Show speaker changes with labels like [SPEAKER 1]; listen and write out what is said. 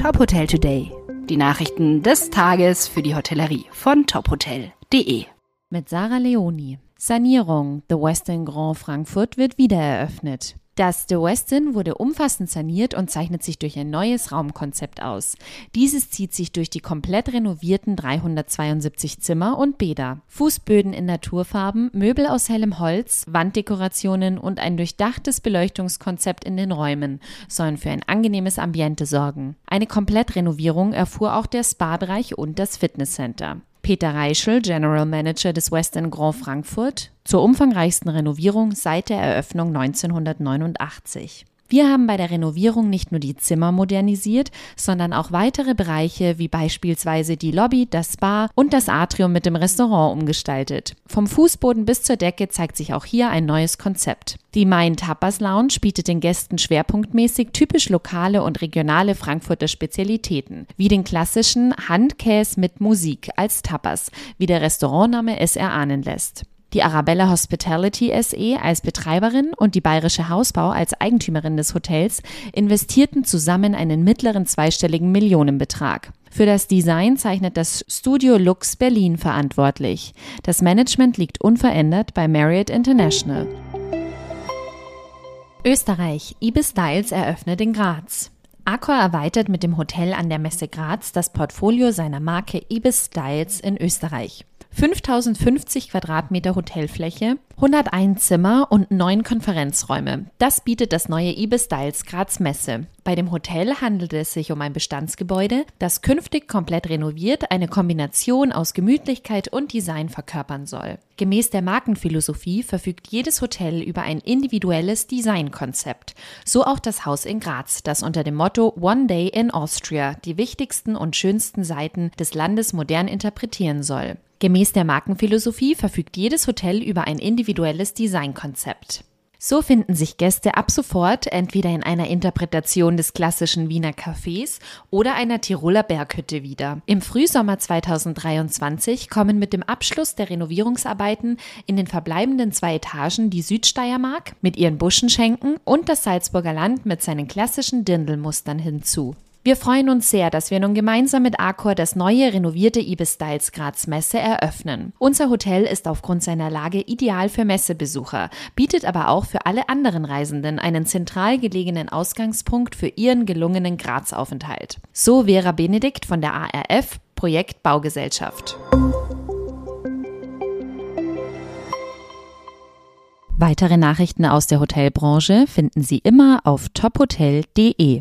[SPEAKER 1] Top Hotel Today. Die Nachrichten des Tages für die Hotellerie von tophotel.de.
[SPEAKER 2] Mit Sarah Leoni. Sanierung. The Westin Grand Frankfurt wird wieder eröffnet. Das The Westin wurde umfassend saniert und zeichnet sich durch ein neues Raumkonzept aus. Dieses zieht sich durch die komplett renovierten 372 Zimmer und Bäder. Fußböden in Naturfarben, Möbel aus hellem Holz, Wanddekorationen und ein durchdachtes Beleuchtungskonzept in den Räumen sollen für ein angenehmes Ambiente sorgen. Eine Komplettrenovierung erfuhr auch der Spa-Bereich und das Fitnesscenter. Peter Reischel, General Manager des Western Grand Frankfurt, zur umfangreichsten Renovierung seit der Eröffnung 1989. Wir haben bei der Renovierung nicht nur die Zimmer modernisiert, sondern auch weitere Bereiche wie beispielsweise die Lobby, das Spa und das Atrium mit dem Restaurant umgestaltet. Vom Fußboden bis zur Decke zeigt sich auch hier ein neues Konzept. Die Main Tapas Lounge bietet den Gästen schwerpunktmäßig typisch lokale und regionale Frankfurter Spezialitäten, wie den klassischen Handkäse mit Musik als Tapas, wie der Restaurantname es erahnen lässt. Die Arabella Hospitality SE als Betreiberin und die Bayerische Hausbau als Eigentümerin des Hotels investierten zusammen einen mittleren zweistelligen Millionenbetrag. Für das Design zeichnet das Studio Lux Berlin verantwortlich. Das Management liegt unverändert bei Marriott International. Österreich. Ibis Styles eröffnet in Graz. Accor erweitert mit dem Hotel an der Messe Graz das Portfolio seiner Marke Ibis Styles in Österreich. 5050 Quadratmeter Hotelfläche, 101 Zimmer und 9 Konferenzräume. Das bietet das neue Ibis Styles Graz Messe. Bei dem Hotel handelt es sich um ein Bestandsgebäude, das künftig komplett renoviert eine Kombination aus Gemütlichkeit und Design verkörpern soll. Gemäß der Markenphilosophie verfügt jedes Hotel über ein individuelles Designkonzept. So auch das Haus in Graz, das unter dem Motto One Day in Austria die wichtigsten und schönsten Seiten des Landes modern interpretieren soll. Gemäß der Markenphilosophie verfügt jedes Hotel über ein individuelles Designkonzept. So finden sich Gäste ab sofort entweder in einer Interpretation des klassischen Wiener Cafés oder einer Tiroler Berghütte wieder. Im Frühsommer 2023 kommen mit dem Abschluss der Renovierungsarbeiten in den verbleibenden zwei Etagen die Südsteiermark mit ihren Buschenschenken und das Salzburger Land mit seinen klassischen Dirndlmustern hinzu. Wir freuen uns sehr, dass wir nun gemeinsam mit Accor das neue renovierte Ibis Styles Graz Messe eröffnen. Unser Hotel ist aufgrund seiner Lage ideal für Messebesucher, bietet aber auch für alle anderen Reisenden einen zentral gelegenen Ausgangspunkt für ihren gelungenen Graz-Aufenthalt. So Vera Benedikt von der ARF Projekt Baugesellschaft. Weitere Nachrichten aus der Hotelbranche finden Sie immer auf tophotel.de.